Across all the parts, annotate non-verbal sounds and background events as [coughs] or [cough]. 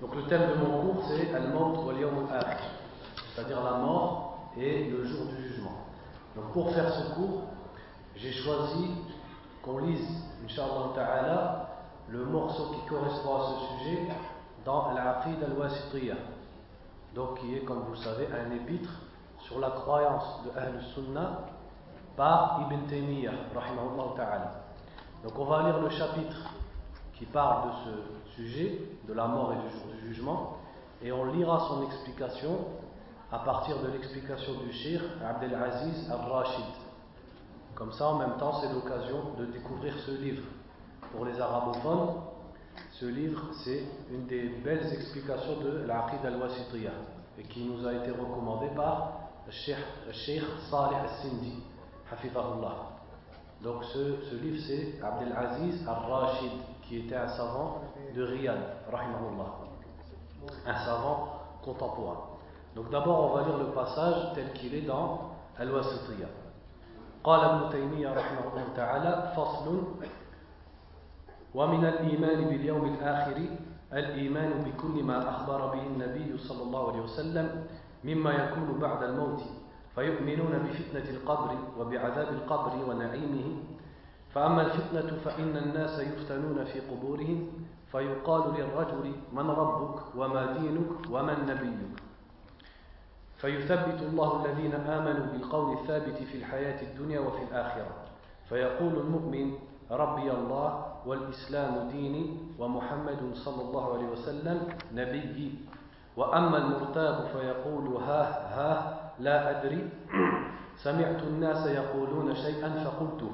Donc le thème de mon cours c'est Al-Maut wal Yawm c'est-à-dire la mort et le jour du jugement. Donc pour faire ce cours, j'ai choisi qu'on lise, le morceau qui correspond à ce sujet dans l'Aqid al-Wasitiyah donc qui est, comme vous le savez, un épître sur la croyance de Ahl Sunnah par Ibn Taymiyyah. Donc on va lire le chapitre qui parle de ce sujet, de la mort et du jour du jugement, et on lira son explication à partir de l'explication du Cheikh Abdelaziz al-Rashid. Comme ça, en même temps, c'est l'occasion de découvrir ce livre. Pour les arabophones, ce livre, c'est une des belles explications de l'Aqid al-Wasitiyah et qui nous a été recommandé par le Cheikh Salih al-Sindi, Hafifahullah. Donc ce, ce livre, c'est Abdelaziz al-Rashid, qui était un savant de Riyad, rahimahullah. Un savant contemporain. Donc d'abord, on va lire le passage tel qu'il est dans Al-Wasitiyah. قال ابن تيمية رحمه الله تعالى فصل ومن الإيمان باليوم الآخر الإيمان بكل ما أخبر به النبي صلى الله عليه وسلم مما يكون بعد الموت فيؤمنون بفتنة القبر وبعذاب القبر ونعيمه. فأما الفتنة فإن الناس يفتنون في قبورهم فيقال للرجل من ربك وما دينك ومن نبيك فيثبت الله الذين آمنوا بالقول الثابت في الحياة الدنيا وفي الآخرة. فيقول المؤمن ربي الله والإسلام ديني ومحمد صلى الله عليه وسلم نبيي وأما المرتاب فيقول ها ها لا أدري. [clears throat] سمعت الناس يقولون شيئا فقلته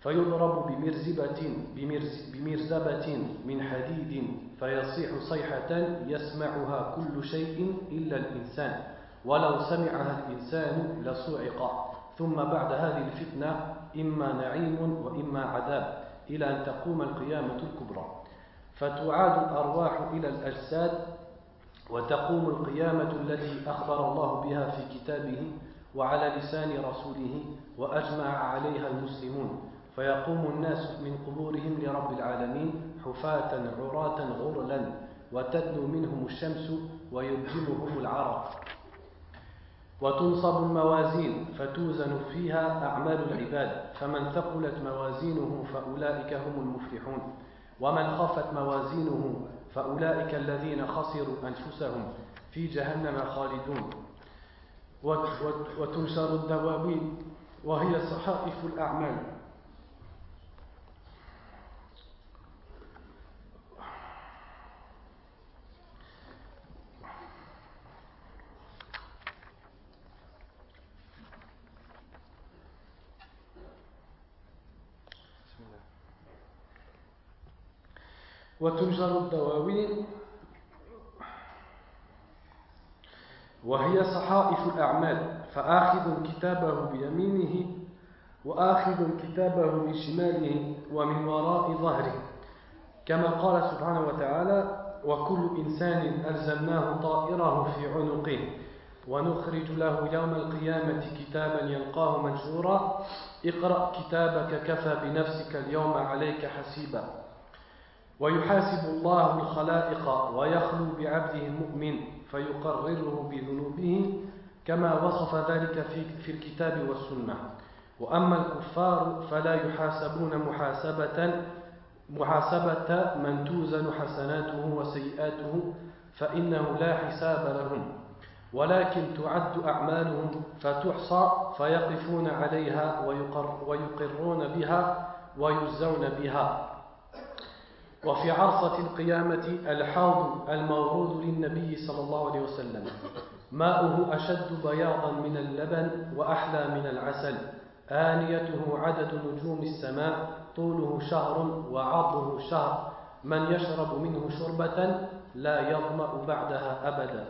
فيضرب بمرزبة بمرز بمرزبة من حديد فيصيح صيحة يسمعها كل شيء إلا الإنسان. ولو سمعها الإنسان لصعق. ثم بعد هذه الفتنة إما نعيم وإما عذاب إلى أن تقوم القيامة الكبرى. فتعاد الأرواح إلى الأجساد وتقوم القيامة التي أخبر الله بها في كتابه وعلى لسان رسوله وأجمع عليها المسلمون. فيقوم الناس من قبورهم لرب العالمين حفاة عراة غرلا وتدنو منهم الشمس ويلجمهم العرق. وتنصب الموازين فتوزن فيها أعمال العباد. فمن ثقلت موازينه فأولئك هم المفلحون. ومن خفت موازينه فأولئك الذين خسروا أنفسهم في جهنم خالدون. وتنشر الدواوين وهي صحائف الأعمال. وتنشر الدواوين. وهي صحائف الأعمال فآخذ كتابه بيمينه وآخذ كتابه بشماله ومن وراء ظهره. كما قال سبحانه وتعالى وكل إنسان ألزمناه طائره في عنقه. ونخرج له يوم القيامة كتابا يلقاه منشورا اقرأ كتابك كفى بنفسك اليوم عليك حسيبا. ويحاسب الله الخلائق ويخلو بعبده المؤمن فيقرره بذنوبه كما وصف ذلك في, في الكتاب والسنة. وأما الكفار فلا يحاسبون محاسبة محاسبة من توزن حسناته وسيئاته فإنه لا حساب لهم. ولكن تعد أعمالهم فتحصى فيقفون عليها ويقر ويقرون بها ويجزون بها. وفي عرصة القيامة الحوض المورود للنبي صلى الله عليه وسلم. ماؤه أشد بياضا من اللبن وأحلى من العسل. آنيته عدد نجوم السماء طوله شهر وعرضه شهر. من يشرب منه شربة لا يظمأ بعدها أبدا.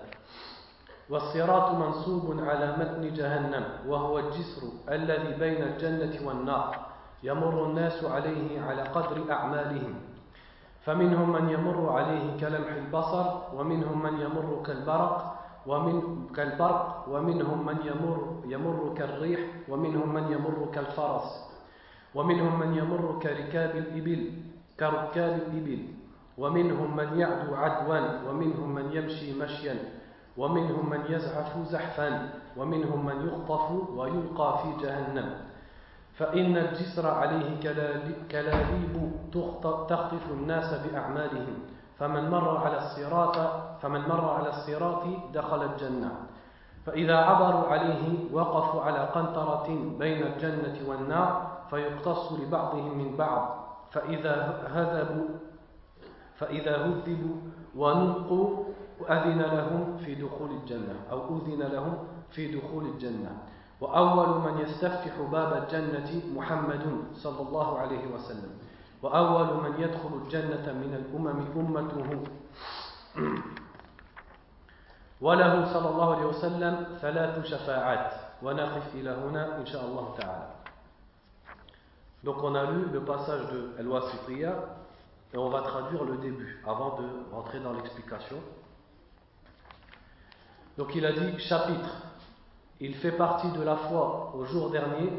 والصراط منصوب على متن جهنم وهو الجسر الذي بين الجنة والنار. يمر الناس عليه على قدر أعمالهم. فمنهم من يمر عليه كلمح البصر ومنهم من يمر كالبرق ومن كالبرق ومنهم من يمر يمر كالريح ومنهم من يمر كالفرس ومنهم من يمر كركاب الإبل كركاب الإبل ومنهم من يعدو عدوا ومنهم من يمشي مشيا ومنهم من يزحف زحفا ومنهم من يخطف ويلقى في جهنم. فإن الجسر عليه كلاليب تخطف الناس بأعمالهم. فمن مر على الصراط فمن مر على الصراط دخل الجنة. فإذا عبروا عليه وقفوا على قنطرة بين الجنة والنار فيقتص لبعضهم من بعض. فإذا هذبوا فإذا هذبوا ونقوا أذن لهم في دخول الجنة أو أذن لهم في دخول الجنة. وأول من يستفتح باب الجنة محمد صلى الله عليه وسلم. وأول من يدخل الجنة من الأمم أمته. وله صلى الله عليه وسلم ثلاث شفاعات. ونقف إلى هنا إن شاء الله تعالى. Donc on a lu le passage de Al-Wasitiyya et on va traduire le début avant de rentrer dans l'explication. Donc il a dit chapitre, il fait partie de la foi au jour dernier,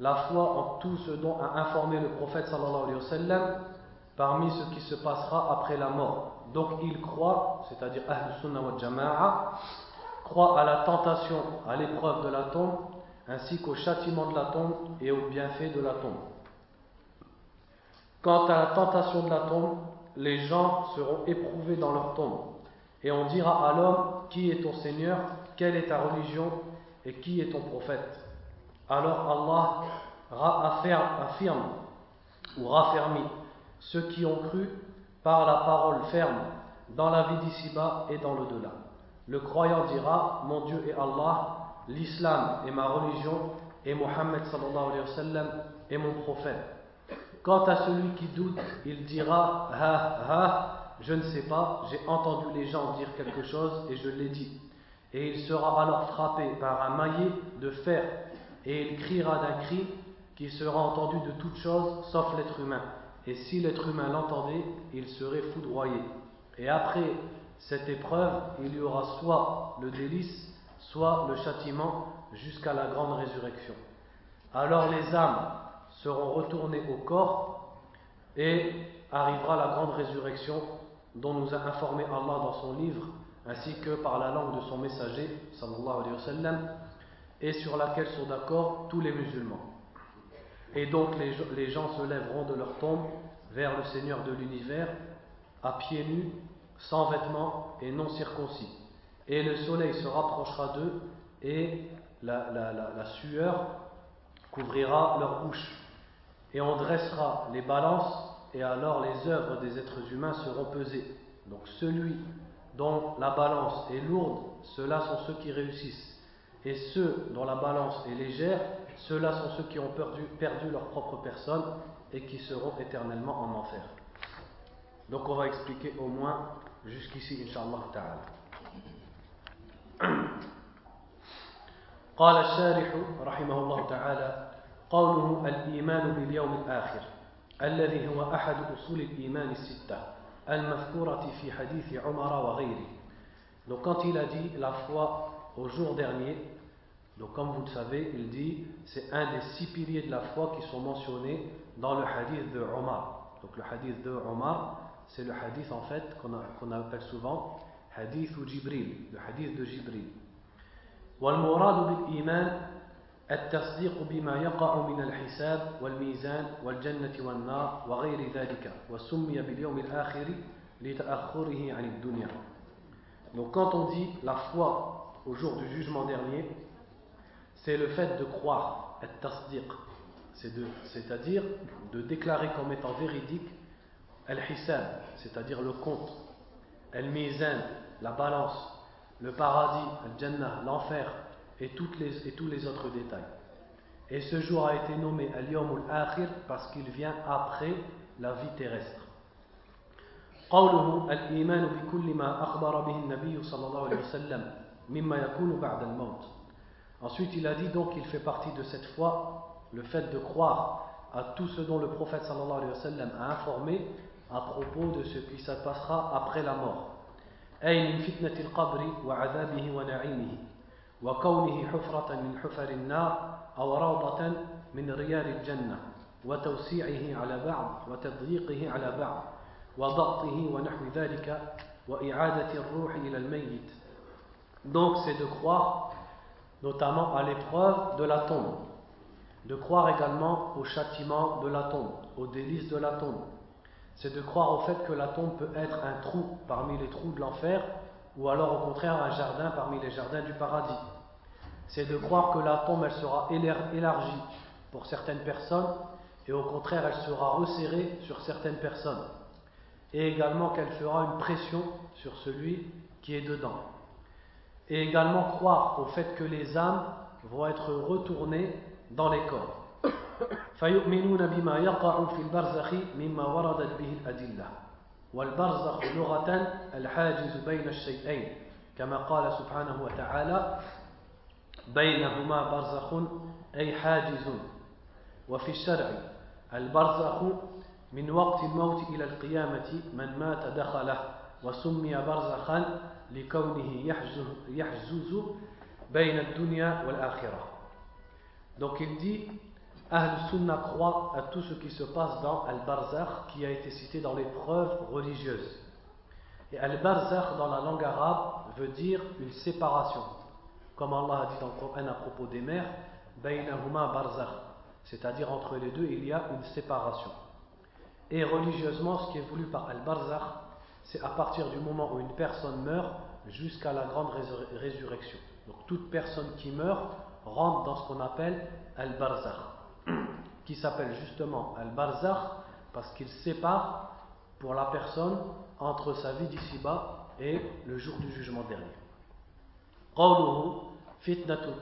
la foi en tout ce dont a informé le prophète sallallahu alayhi wa sallam parmi ce qui se passera après la mort. Donc il croit, c'est-à-dire Ahl Sunnah wa Jama'a, croit à la tentation, à l'épreuve de la tombe, ainsi qu'au châtiment de la tombe et au bienfait de la tombe. Quant à la tentation de la tombe, les gens seront éprouvés dans leur tombe. Et on dira à l'homme, qui est ton Seigneur, quelle est ta religion et qui est ton prophète? Alors Allah affirme ou raffermit ceux qui ont cru par la parole ferme dans la vie d'ici-bas et dans l'au-delà. Le croyant dira, mon Dieu est Allah, l'islam est ma religion et Mohammed est mon prophète. Quant à celui qui doute, il dira Ha ha, je ne sais pas, j'ai entendu les gens dire quelque chose et je l'ai dit. Et il sera alors frappé par un maillet de fer et il criera d'un cri qui sera entendu de toutes choses sauf l'être humain. Et si l'être humain l'entendait, il serait foudroyé. Et après cette épreuve, il y aura soit le délice, soit le châtiment jusqu'à la grande résurrection. Alors les âmes seront retournés au corps et arrivera la grande résurrection dont nous a informé Allah dans son livre ainsi que par la langue de son messager sallallahu et sur laquelle sont d'accord tous les musulmans. Et donc les, gens se lèveront de leur tombe vers le Seigneur de l'univers à pieds nus, sans vêtements et non circoncis. Et le soleil se rapprochera d'eux et la, la sueur couvrira leur bouche et on dressera les balances, et alors les œuvres des êtres humains seront pesées. Donc celui dont la balance est lourde, ceux-là sont ceux qui réussissent. Et ceux dont la balance est légère, ceux-là sont ceux qui ont perdu, perdu leur propre personne et qui seront éternellement en enfer. Donc on va expliquer au moins jusqu'ici, Inch'Allah ta'ala. قال الشارح رحمه الله تعالى قوله الإيمان باليوم الآخر الذي هو أحد أصول الإيمان الستة المذكورة في حديث عمر وغيره Donc quand il a dit la foi au jour dernier, donc comme vous le savez, il dit c'est un des six piliers de la foi qui sont mentionnés dans le hadith de Omar. Donc le hadith de Omar, c'est le hadith en fait qu'on qu appelle souvent hadith ou Jibril, le hadith de Jibril. والمراد بالإيمان التصديق بما يقع من الحساب والميزان والجنة والنار وغير ذلك وسمي باليوم الآخر لتأخره عن الدنيا Donc quand on dit la foi au jour du jugement dernier, c'est le fait de croire, être tasdiq, c'est-à-dire de, de déclarer comme étant véridique al-hisab, c'est-à-dire le compte, al-mizan, la balance, le paradis, al-jannah, l'enfer, et, toutes les, et tous les autres détails. Et ce jour a été nommé Al-Yawm al-Akhir parce qu'il vient après la vie terrestre. قوله الإيمان بكل ما أخبر به النبي صلى الله عليه وسلم مما يكون بعد الموت Ensuite, il a dit donc qu'il fait partie de cette foi le fait de croire à tout ce dont le prophète sallallahu alayhi wa sallam a informé à propos de ce qui se passera après la mort. أي من فتنة القبر وعذابه ونعيمه وكونه حفرة من حفر النار أو روضة من ريال الجنة وتوسيعه على بعض وتضييقه على بعض وضغطه ونحو ذلك وإعادة الروح إلى الميت Donc c'est de croire notamment à l'épreuve de la tombe, de croire également au châtiment de la tombe, aux délices de la tombe. C'est de croire au fait que la tombe peut être un trou parmi les trous de l'enfer, ou alors au contraire un jardin parmi les jardins du paradis. C'est de croire que la tombe elle sera élargie pour certaines personnes, et au contraire elle sera resserrée sur certaines personnes, et également qu'elle fera une pression sur celui qui est dedans et également croire au fait que les âmes vont être retournées dans les corps. [coughs] والبرزخ لغة الحاجز بين الشيئين كما قال سبحانه وتعالى بينهما برزخ أي حاجز. وفي الشرع البرزخ من وقت الموت إلى القيامة من مات دخله وسمي برزخا donc il dit Ahl Sunnah croit à tout ce qui se passe dans Al-Barzakh qui a été cité dans les preuves religieuses. Et Al-Barzakh dans la langue arabe veut dire une séparation. Comme Allah a dit dans le Coran à propos des mers, Bainahuma Barzakh. C'est-à-dire entre les deux, il y a une séparation. Et religieusement, ce qui est voulu par Al-Barzakh, c'est à partir du moment où une personne meurt jusqu'à la grande résurrection. Donc toute personne qui meurt rentre dans ce qu'on appelle Al-Barzakh, qui s'appelle justement Al-Barzakh, parce qu'il sépare pour la personne entre sa vie d'ici-bas et le jour du jugement dernier.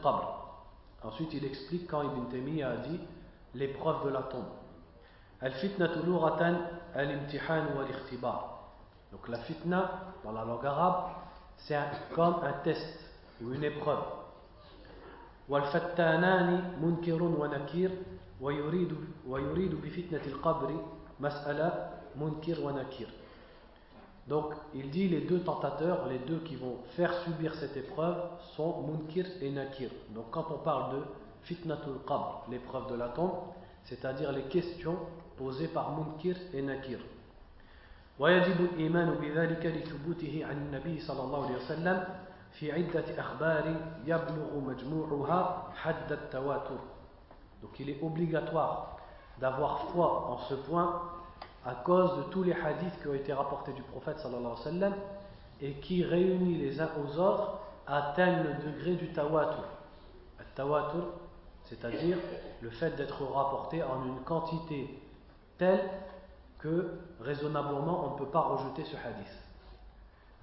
qabr. Ensuite, il explique quand Ibn Taymiyyah a dit l'épreuve de la tombe. Al-fitnatul al-imtihan wa l'ikhtibar. Donc la fitna, dans la langue arabe, c'est comme un test ou une épreuve. wal munkerun wa nakir. ويريد ويريد بفتنة القبر مسألة منكر ونكير Donc, il dit les deux tentateurs, les deux qui vont faire subir cette épreuve sont Munkir et Nakir. Donc, quand on parle de Fitnatul Qabr, l'épreuve de la tombe, c'est-à-dire les questions posées par Munkir et Nakir. ويجب الإيمان بذلك لثبوته عن النبي صلى الله عليه وسلم في عدة أخبار يبلغ مجموعها حد التواتر Donc il est obligatoire d'avoir foi en ce point à cause de tous les hadiths qui ont été rapportés du prophète sallallahu alayhi wa et qui réunis les uns aux autres atteignent le degré du tawatur. Tawatur, c'est-à-dire le fait d'être rapporté en une quantité telle que raisonnablement on ne peut pas rejeter ce hadith.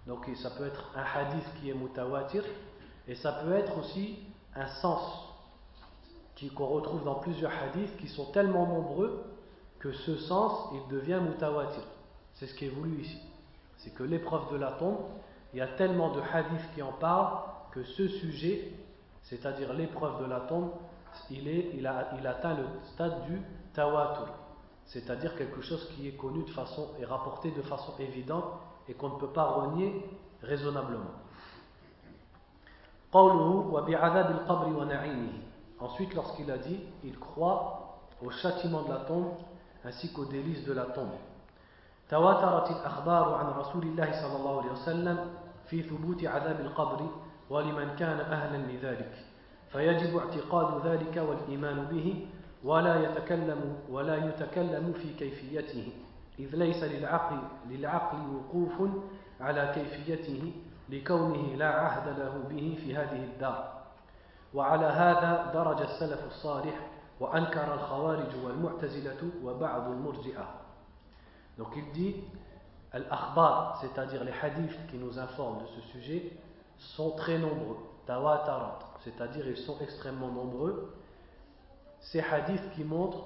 Donc ça peut être un hadith qui est mutawatir et ça peut être aussi un sens qu'on retrouve dans plusieurs hadiths qui sont tellement nombreux que ce sens il devient mutawatir. C'est ce qui est voulu ici. C'est que l'épreuve de la tombe, il y a tellement de hadiths qui en parlent que ce sujet, c'est-à-dire l'épreuve de la tombe, il, est, il, a, il atteint le stade du tawatur c'est-à-dire quelque chose qui est connu de façon et rapporté de façon évidente et qu'on ne peut pas renier raisonnablement. Ensuite, lorsqu'il a dit, il croit au châtiment de la tombe ainsi qu'aux délices de la tombe. تواترت الأخبار عن رسول الله صلى الله عليه وسلم في ثبوت عذاب القبر ولمن كان أهلا لذلك فيجب اعتقاد ذلك والإيمان به ولا يتكلم ولا يتكلم في كيفيته إذ ليس للعقل, للعقل وقوف على كيفيته لكونه لا عهد له به في هذه الدار وعلى هذا درج السلف الصالح وأنكر الخوارج والمعتزلة وبعض المرجئة Donc il dit, al-akhbar, c'est-à-dire les hadiths qui nous informent de ce sujet, sont très nombreux, tawatarat, c'est-à-dire ils sont extrêmement nombreux, ces hadiths qui montrent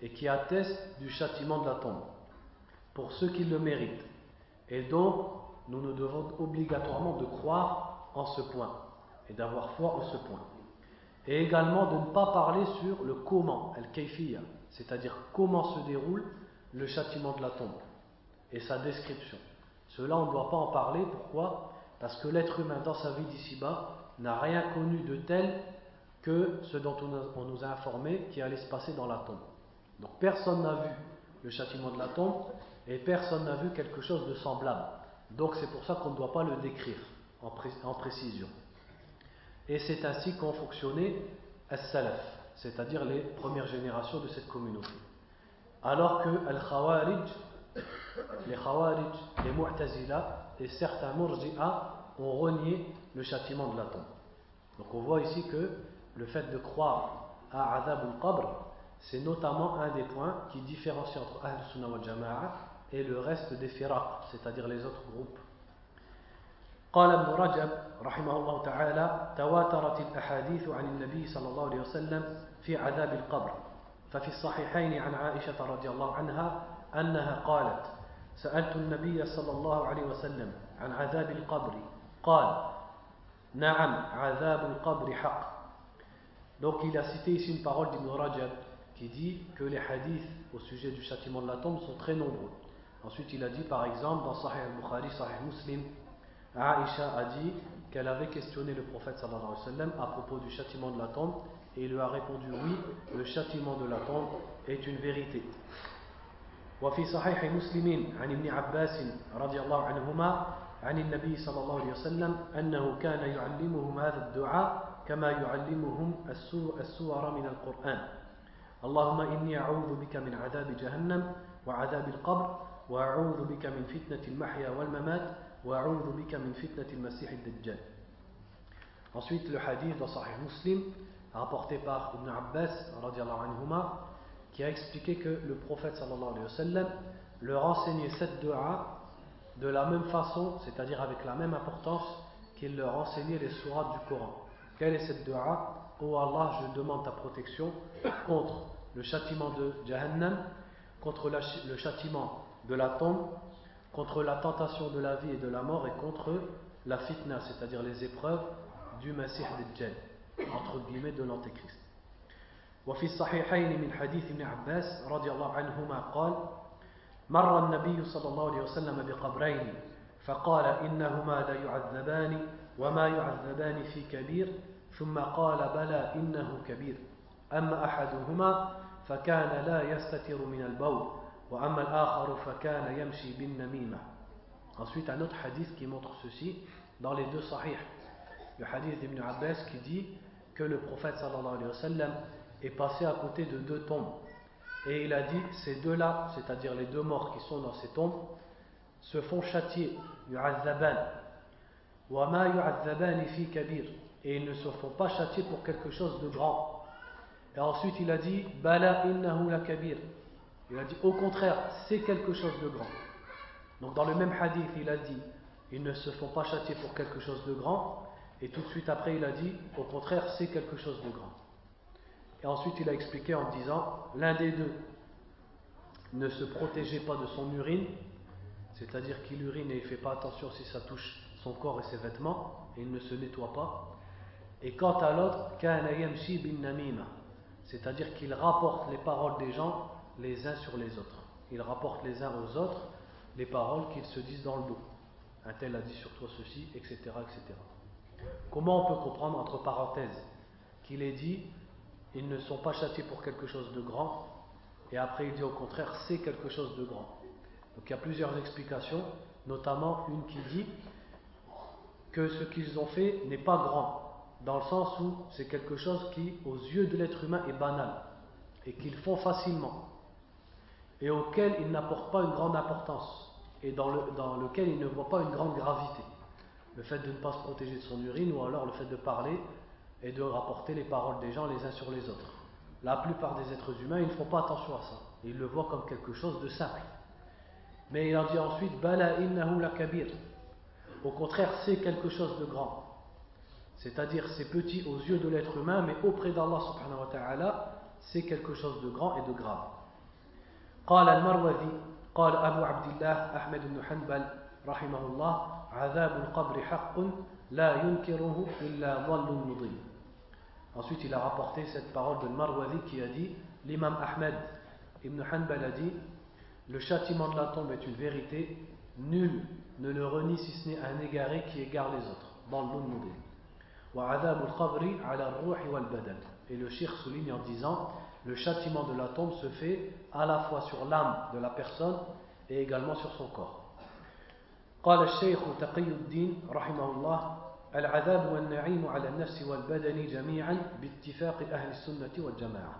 et qui attestent du châtiment de la tombe pour ceux qui le méritent. Et donc, nous nous devons obligatoirement de croire en ce point et d'avoir foi en ce point. Et également de ne pas parler sur le comment, al-kayfiyya, c'est-à-dire comment se déroule le châtiment de la tombe et sa description. Cela, on ne doit pas en parler. Pourquoi? Parce que l'être humain, dans sa vie d'ici-bas, n'a rien connu de tel que ce dont on nous a informé qui allait se passer dans la tombe. Donc personne n'a vu le châtiment de la tombe et personne n'a vu quelque chose de semblable. Donc c'est pour ça qu'on ne doit pas le décrire en, précision. Et c'est ainsi qu'ont fonctionné as-salaf, c'est-à-dire les premières générations de cette communauté. Alors que les khawarij, les mu'tazila et certains murji'a ont renié le châtiment de la tombe. Donc on voit ici que le fait de croire à Adab al-Qabr, c'est notamment un des points qui différencie entre Ahl Sunnah wal Jama'a et le reste des firaq, c'est-à-dire les autres groupes. قال ابن رجب رحمه الله تعالى تواترت الأحاديث عن النبي صلى الله عليه وسلم في عذاب القبر ففي الصحيحين عن عائشة رضي الله عنها أنها قالت سألت النبي صلى الله عليه وسلم عن عذاب القبر قال نعم عذاب القبر حق Donc il a cité ici une parole d'Ibn Rajab qui dit que les hadiths au sujet du châtiment de la tombe sont très nombreux. Ensuite il a dit par exemple dans Sahih al-Bukhari, Sahih Muslim, Aïcha a dit qu'elle avait questionné le prophète sallallahu alayhi wa sallam à propos du châtiment de la tombe et il lui a répondu oui, le châtiment de la tombe est une vérité. وفي صحيح مسلم عن ابن عباس رضي الله عنهما عن النبي صلى الله عليه وسلم أنه كان يعلمهم هذا الدعاء كما يعلمهم السور من القرآن اللهم إني أعوذ بك من عذاب جهنم وعذاب القبر وأعوذ بك من فتنة المحيا والممات Ensuite, le hadith dans Sahih Muslim, rapporté par Ibn Abbas, qui a expliqué que le prophète sallallahu alayhi wa sallam leur enseignait cette dua de la même façon, c'est-à-dire avec la même importance qu'il leur enseignait les sourates du Coran. Quelle est cette dua? Oh Allah, je demande ta protection contre le châtiment de Jahannam, contre le châtiment de la tombe contre la tentation de la vie et de la mort et contre la fitna, c'est-à-dire les épreuves du Messie Dajjal, entre guillemets de l'Antéchrist. وفي الصحيحين من حديث ابن عباس رضي الله عنهما قال مر النبي صلى الله عليه وسلم بقبرين فقال إنهما لا يعذبان وما يعذبان في كبير ثم قال بلى إنه كبير أما أحدهما فكان لا يستتر من البول Ensuite, un autre hadith qui montre ceci dans les deux sahih. Le hadith d'Ibn Abbas qui dit que le prophète sallallahu alayhi wa sallam est passé à côté de deux tombes. Et il a dit ces deux-là, c'est-à-dire les deux morts qui sont dans ces tombes, se font châtier, Et ils ne se font pas châtier pour quelque chose de grand. Et ensuite il a dit bala innahu la kabir. Il a dit, au contraire, c'est quelque chose de grand. Donc dans le même hadith, il a dit, ils ne se font pas châtier pour quelque chose de grand, et tout de suite après, il a dit, au contraire, c'est quelque chose de grand. Et ensuite, il a expliqué en disant l'un des deux ne se protégeait pas de son urine, c'est-à-dire qu'il urine et il ne fait pas attention si ça touche son corps et ses vêtements, et il ne se nettoie pas. Et quant à l'autre, c'est-à-dire qu'il rapporte les paroles des gens les uns sur les autres. Il rapporte les uns aux autres les paroles qu'ils se disent dans le dos. Un tel a dit sur toi ceci, etc. etc. Comment on peut comprendre entre parenthèses qu'il est dit ils ne sont pas châtiés pour quelque chose de grand, et après il dit au contraire, c'est quelque chose de grand. Donc il y a plusieurs explications, notamment une qui dit que ce qu'ils ont fait n'est pas grand, dans le sens où c'est quelque chose qui, aux yeux de l'être humain, est banal, et qu'ils font facilement, et auquel ils n'apportent pas une grande importance, et dans, le, dans lequel ils ne voient pas une grande gravité. Le fait de ne pas se protéger de son urine, ou alors le fait de parler et de rapporter les paroles des gens les uns sur les autres. La plupart des êtres humains, ils ne font pas attention à ça. Ils le voient comme quelque chose de simple. Mais il en dit ensuite, Bala innahu kabir. Au contraire, c'est quelque chose de grand. C'est-à-dire, c'est petit aux yeux de l'être humain, mais auprès d'Allah subhanahu wa ta'ala, c'est quelque chose de grand et de grave. قال المروذي قال أبو عبد الله أحمد بن حنبل رحمه الله عذاب القبر حق لا ينكره إلا ظل مضل Ensuite, il a rapporté cette parole de Marwazi qui a dit L'imam Ahmed ibn Hanbal a dit Le châtiment de la tombe est une vérité, nul ne le renie si ce n'est un égaré qui égare les autres. Dans le Et le shir souligne en disant le châtiment de la tombe se fait à la fois sur l'âme de la personne et également sur son corps. قال الشيخ تقي الدين رحمه الله العذاب والنعيم على النفس والبدن جميعا باتفاق أهل السنة والجماعة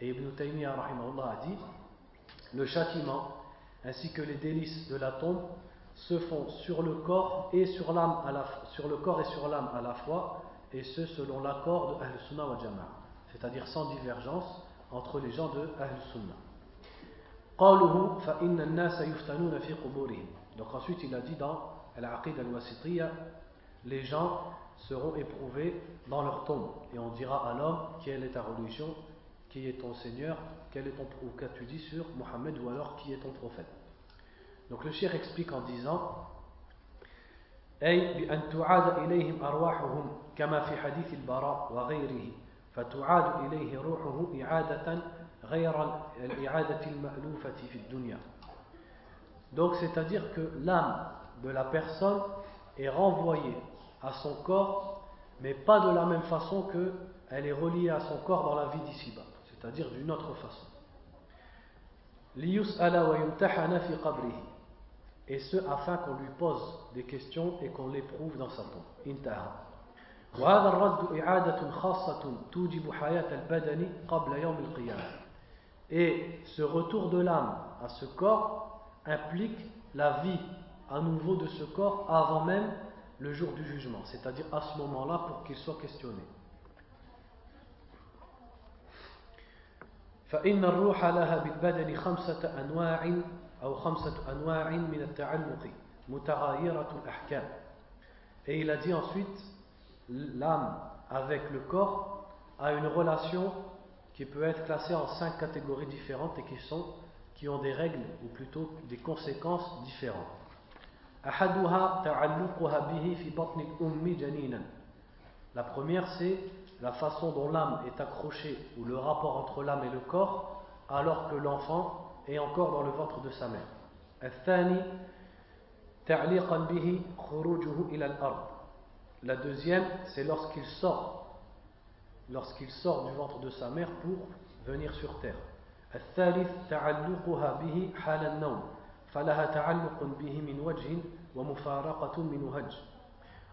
Et Ibn Taymiyyah rahimahullah a dit le châtiment ainsi que les délices de la tombe se font sur le corps et sur l'âme à la sur le corps et sur l'âme à la fois et ce selon l'accord de Ahl Sunnah wa Jama'a c'est-à-dire sans divergence entre les gens de Ahl Sunnah قوله فإن الناس يفتنون في قبورهم donc ensuite il a dit dans Al-Aqid al-Wasitiyya les gens seront éprouvés dans leur tombe et on dira à l'homme quelle est ta religion qui est ton Seigneur quel est ton ou qu'as-tu dit sur Mohammed ou alors qui est ton prophète donc le shir explique en disant أي بأن تعاد إليهم أرواحهم كما في حديث البراء وغيره فتعاد إليه روحه إعادة غير الإعادة المألوفة في الدنيا donc c'est-à-dire que l'âme de la personne est renvoyée à son corps mais pas de la même façon que elle est reliée à son corps dans la vie d'ici-bas c'est-à-dire d'une autre façon ليسأل ويمتحن في قبره et ce afin qu'on lui pose des questions et qu'on l'éprouve dans sa tombe. انتهى. وهذا الرد إعادة خاصة توجب حياة البدن قبل يوم القيامة. Et ce retour de l'âme à ce corps implique la vie à nouveau de ce corps avant même le jour du jugement, c'est-à-dire à ce moment-là pour qu'il soit questionné. فإن الروح لها بالبدن خمسة أنواع et il a dit ensuite l'âme avec le corps a une relation qui peut être classée en cinq catégories différentes et qui sont qui ont des règles ou plutôt des conséquences différentes. La première c'est la façon dont l'âme est accrochée ou le rapport entre l'âme et le corps alors que l'enfant est encore dans le ventre de sa mère. La deuxième, c'est lorsqu'il sort, lorsqu'il sort du ventre de sa mère pour venir sur terre.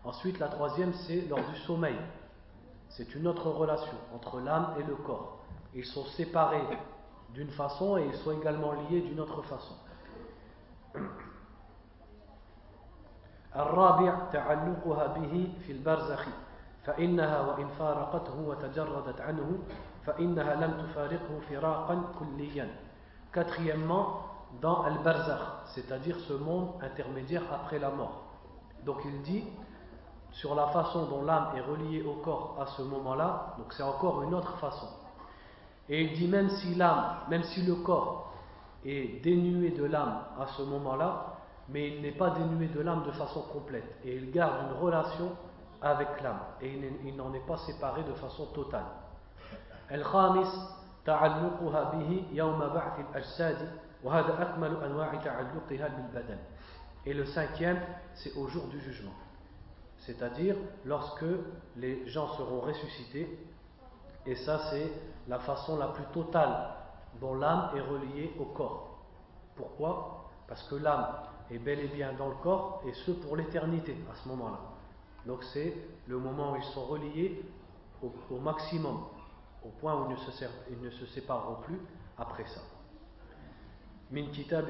Ensuite, la troisième, c'est lors du sommeil. C'est une autre relation entre l'âme et le corps. Ils sont séparés d'une façon et ils sont également liés d'une autre façon. الرابع تعلقها به في البرزخ فإنها وإن فارقته وتجردت عنه فإنها لم تفارقه فراقا كليا Quatrièmement, dans Al-Barzakh, c'est-à-dire ce monde intermédiaire après la mort. Donc il dit, sur la façon dont l'âme est reliée au corps à ce moment-là, donc c'est encore une autre façon. Et il dit même si l'âme, même si le corps est dénué de l'âme à ce moment-là, mais il n'est pas dénué de l'âme de façon complète. Et il garde une relation avec l'âme. Et il n'en est pas séparé de façon totale. Et le cinquième, c'est au jour du jugement. C'est-à-dire lorsque les gens seront ressuscités et ça, c'est la façon la plus totale dont l'âme est reliée au corps. Pourquoi? Parce que l'âme est bel et bien dans le corps, et ce pour l'éternité, à ce moment-là. Donc c'est le moment où ils sont reliés au, maximum, au point où ils ne, se, sépareront plus après ça. Min kitab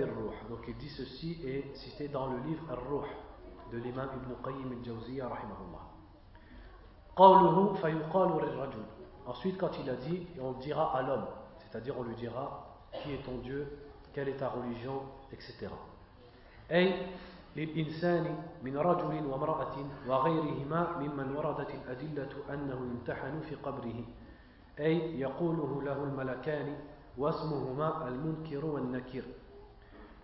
Donc il dit ceci et cité dans le livre Ar-Ruh de l'imam Ibn Qayyim al-Jawziyya rahimahullah. قوله فيقال Ensuite, quand il a dit, on dira à l'homme, c'est-à-dire on lui dira qui est ton Dieu, quelle est ta religion, etc. أي للإنسان من رجل وامرأة وغيرهما ممن وردت الأدلة أنه يمتحن في قبره أي يقوله له الملكان واسمهما المنكر والنكير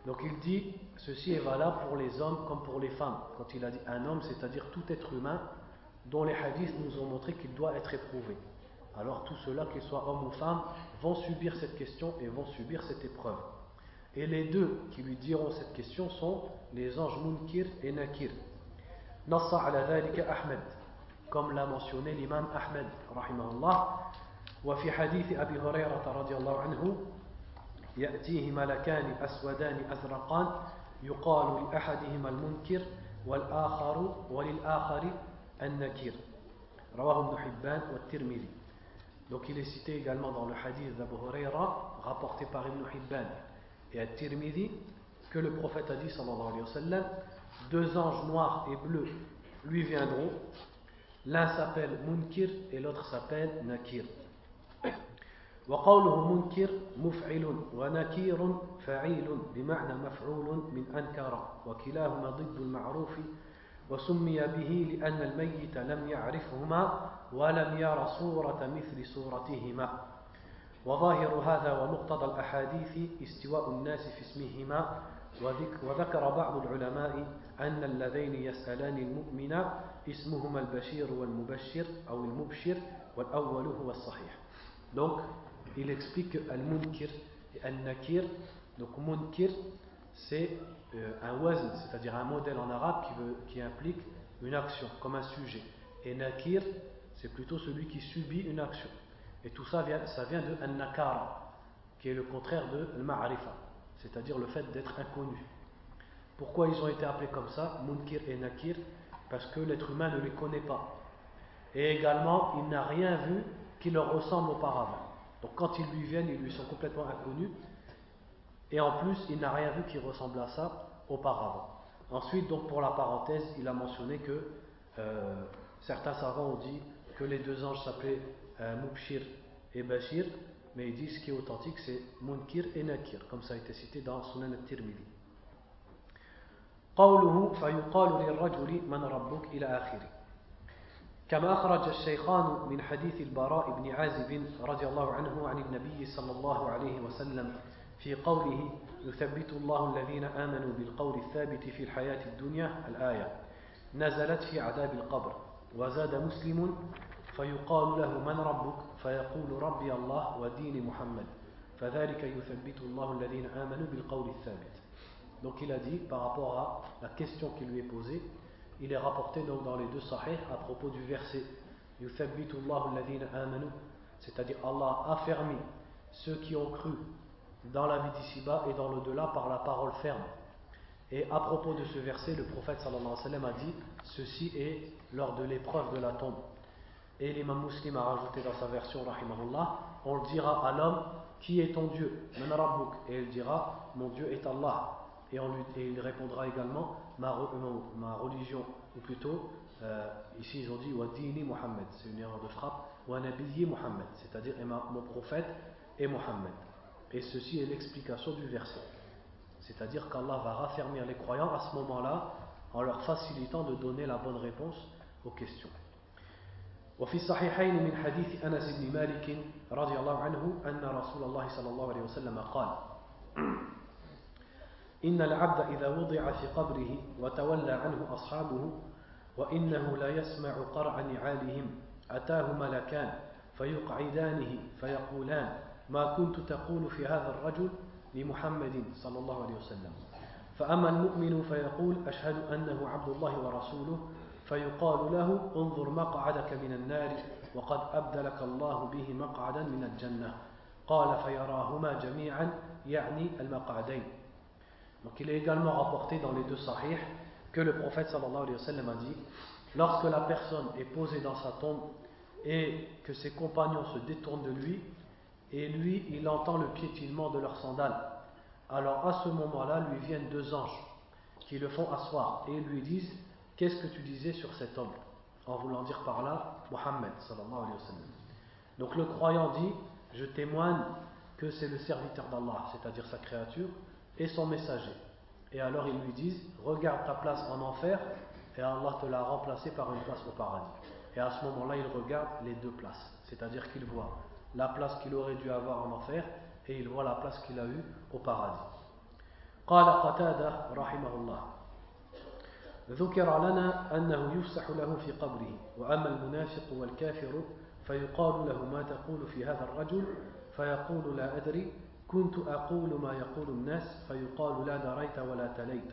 Donc il dit, ceci est valable pour les hommes comme pour les femmes. Quand il a dit un homme, c'est-à-dire tout être humain dont les hadiths nous ont montré qu'il doit être éprouvé alors tous ceux-là, qu'ils soient hommes ou femmes, vont subir cette question et vont subir cette épreuve. Et les deux qui lui diront cette question sont les anges Munkir et Nakir. Nassa ala dhalika Ahmed. comme l'a mentionné l'imam Ahmed rahimahullah وفي حديث أبي هريرة رضي الله عنه يأتيه ملكان أسودان أزرقان يقال لأحدهما المنكر والآخر وللآخر النكير رواه ابن حبان والترمذي Donc il est cité également dans le hadith d'Abu Huraira, rapporté par Ibn Hibban et At-Tirmidhi, que le prophète a dit, sallallahu alayhi wa sallam, deux anges noirs et bleus lui viendront, l'un s'appelle Munkir et l'autre s'appelle Nakir. وقوله منكر مفعل ونكير فعيل بمعنى مفعول من أنكر وكلاهما ضد المعروف وسمي به لأن الميت لم يعرفهما ولم ير صورة مثل صورتهما وظاهر هذا ومقتضى الأحاديث استواء الناس في اسمهما وذكر بعض العلماء أن اللذين يسألان المؤمن اسمهما البشير والمبشر أو المبشر والأول هو الصحيح. دونك il explique que المنكر et النكير donc منكر c'est euh, un wazn c'est-à-dire un modèle en arabe qui, veut, qui implique une action comme un sujet. Et nakir c'est plutôt celui qui subit une action. Et tout ça vient, ça vient de An-Nakara, qui est le contraire de Al-Ma'arifa, c'est-à-dire le fait d'être inconnu. Pourquoi ils ont été appelés comme ça, Munkir et Nakir Parce que l'être humain ne les connaît pas. Et également, il n'a rien vu qui leur ressemble auparavant. Donc quand ils lui viennent, ils lui sont complètement inconnus. Et en plus, il n'a rien vu qui ressemble à ça auparavant. Ensuite, donc pour la parenthèse, il a mentionné que euh, certains savants ont dit que les deux anges s'appelaient Mubshir et Bashir, mais ils disent ce qui est authentique, c'est Munkir et Nakir, comme ça a été cité dans Sunan al-Tirmidhi. قوله فيقال للرجل من ربك إلى آخره كما أخرج الشيخان من حديث البراء بن عازب رضي الله عنه عن النبي صلى الله عليه وسلم في قوله يثبت الله الذين آمنوا بالقول الثابت في الحياة الدنيا الآية. نزلت في عذاب القبر. وزاد مسلم فيقال له من ربك فيقول ربي الله ودين محمد فذلك يثبت الله الذين آمنوا بالقول الثابت Donc il a dit par rapport à la question qui lui est posée il est rapporté donc dans les deux sahih à propos du verset c'est-à-dire Allah a affermi ceux qui ont cru dans la vie d'ici-bas et dans l'au-delà par la parole ferme. Et à propos de ce verset, le prophète sallallahu alayhi wa sallam a dit Ceci est lors de l'épreuve de la tombe. Et l'imam muslim a rajouté dans sa version, rahimahullah, on dira à l'homme Qui est ton Dieu? Et il dira Mon Dieu est Allah. Et, on lui, il répondra également ma, religion, ou plutôt, euh, ici ils ont dit Wadini Muhammad, c'est une erreur de frappe, Wanabiyi Muhammad, c'est-à-dire mon prophète et Muhammad. Et ceci est l'explication du verset. C'est-à-dire qu'Allah va raffermir les croyants à ce moment-là en leur facilitant de donner la bonne réponse aux questions. وفي الصحيحين من حديث أنس بن مالك رضي الله عنه أن رسول الله صلى الله عليه وسلم قال إن العبد إذا وضع في قبره وتولى عنه أصحابه وإنه لا يسمع قرع نعالهم أتاه ملكان فيقعدانه فيقولان ما كنت تقول في هذا الرجل لمحمد صلى الله عليه وسلم؟ فأما المؤمن فيقول أشهد أنه عبد الله ورسوله فيقال له انظر مقعدك من النار وقد أبدلك الله به مقعدا من الجنة قال فيراهما جميعا يعني المقعدين Donc il est également rapporté dans les deux sahih que le prophète sallallahu alayhi wa sallam a dit lorsque la personne est posée dans sa tombe et que ses compagnons se détournent de lui et lui il entend le piétinement de leurs sandales alors à ce moment-là lui viennent deux anges qui le font asseoir et lui disent qu'est-ce que tu disais sur cet homme en voulant dire par là Mohammed sallallahu alayhi wa sallam donc le croyant dit je témoigne que c'est le serviteur d'Allah c'est-à-dire sa créature et son messager. Et alors ils lui disent Regarde ta place en enfer, et Allah te l'a remplacé par une place au paradis. Et à ce moment-là, il regarde les deux places, c'est-à-dire qu'il voit la place qu'il aurait dû avoir en enfer, et il voit la place qu'il a eue au paradis. قال قتادة رحمه الله ذكر لنا أنه يفسح له في قبره وأما المنافق والكافر فيقال له ما تقول في هذا الرجل؟ فيقول لا أدري. كنت أقول ما يقول الناس فيقال لا دريت ولا تليت.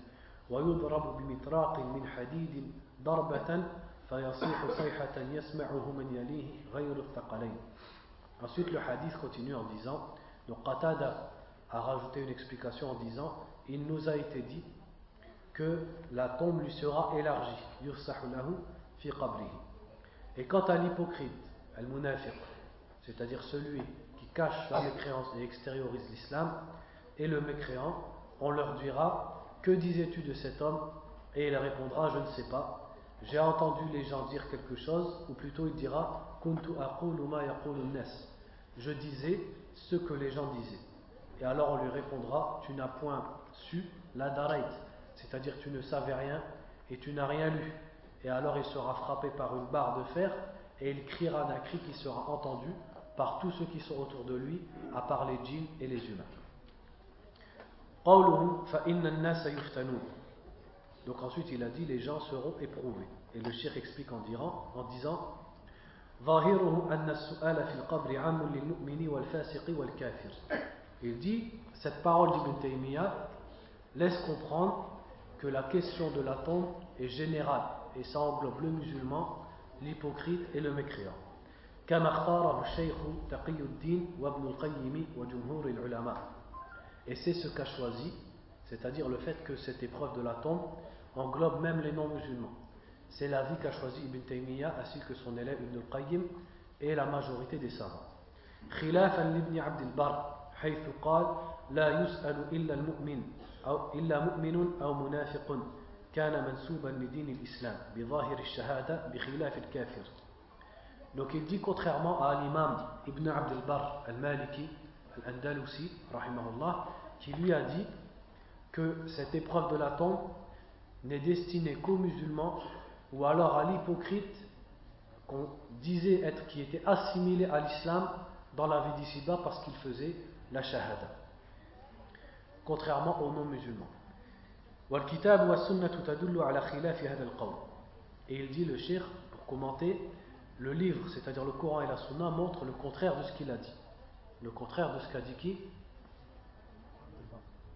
ويضرب بمطراق من حديد ضربة Ensuite, le hadith continue en disant donc Qatada a rajouté une explication en disant Il nous a été dit que la tombe lui sera élargie. fi Et quant à l'hypocrite, al-munafiq, c'est-à-dire celui qui cache la mécréance et extériorise l'islam, et le mécréant, on leur dira Que disais-tu de cet homme? Et il répondra Je ne sais pas. J'ai entendu les gens dire quelque chose, ou plutôt il dira Kuntu Je disais ce que les gens disaient. Et alors on lui répondra Tu n'as point su la darait, c'est-à-dire tu ne savais rien et tu n'as rien lu. Et alors il sera frappé par une barre de fer et il criera d'un cri qui sera entendu par tous ceux qui sont autour de lui, à part les djinns et les humains. Donc ensuite il a dit les gens seront éprouvés. Et le shir explique en, disant, en disant il dit, cette parole d'Ibn Taymiyyah laisse comprendre que la question de la tombe est générale et ça englobe le musulman, l'hypocrite et le mécréant. Et c'est ce qu'a choisi, c'est-à-dire le fait que cette épreuve de la tombe englobe même les non-musulmans. C'est l'avis qu'a choisi Ibn Taymiyyah ainsi que son élève Ibn al-Qayyim et la majorité des savants. خلافا لابن عبد البر حيث قال لا يسأل إلا المؤمن أو إلا مؤمن أو منافق كان منسوبا لدين الإسلام بظاهر الشهادة بخلاف الكافر Donc il dit contrairement à l'imam Ibn Abd al-Barr al-Maliki al-Andalusi rahimahullah qui lui a dit que cette épreuve de la tombe n'est destinée qu'aux musulmans ou alors à l'hypocrite qu'on disait être qui était assimilé à l'islam dans la vie d'ici-bas parce qu'il faisait la shahada Contrairement aux non-musulmans et il dit le shir pour commenter le livre c'est-à-dire le Coran et la Sunna montrent le contraire de ce qu'il a dit le contraire de ce qu'a dit qui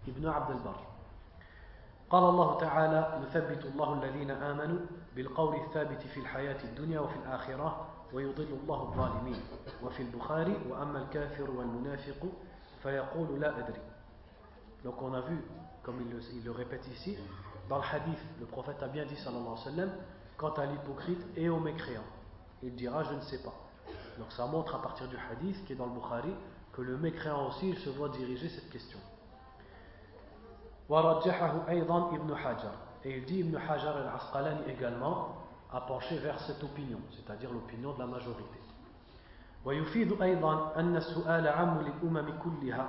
Ibn Abd al-Barr قال الله تعالى يثبت الله الذين آمنوا بالقول الثابت في الحياة الدنيا وفي الآخرة ويضل الله الظالمين وفي البخاري وأما الكافر والمنافق فيقول لا أدري Donc on a vu, comme il le, il le, répète ici, dans le hadith, le prophète a bien dit, sallallahu alayhi wa sallam, quant à l'hypocrite et au mécréant. Il dira, je ne sais pas. Donc ça montre à partir du hadith, qui est dans le Bukhari, que le mécréant aussi, il se voit diriger cette question. Et il dit Ibn Hajar al-Asqalani également a penché vers cette opinion, c'est-à-dire l'opinion de la majorité. ويفيد أيضا أن السؤال عام للأمم كلها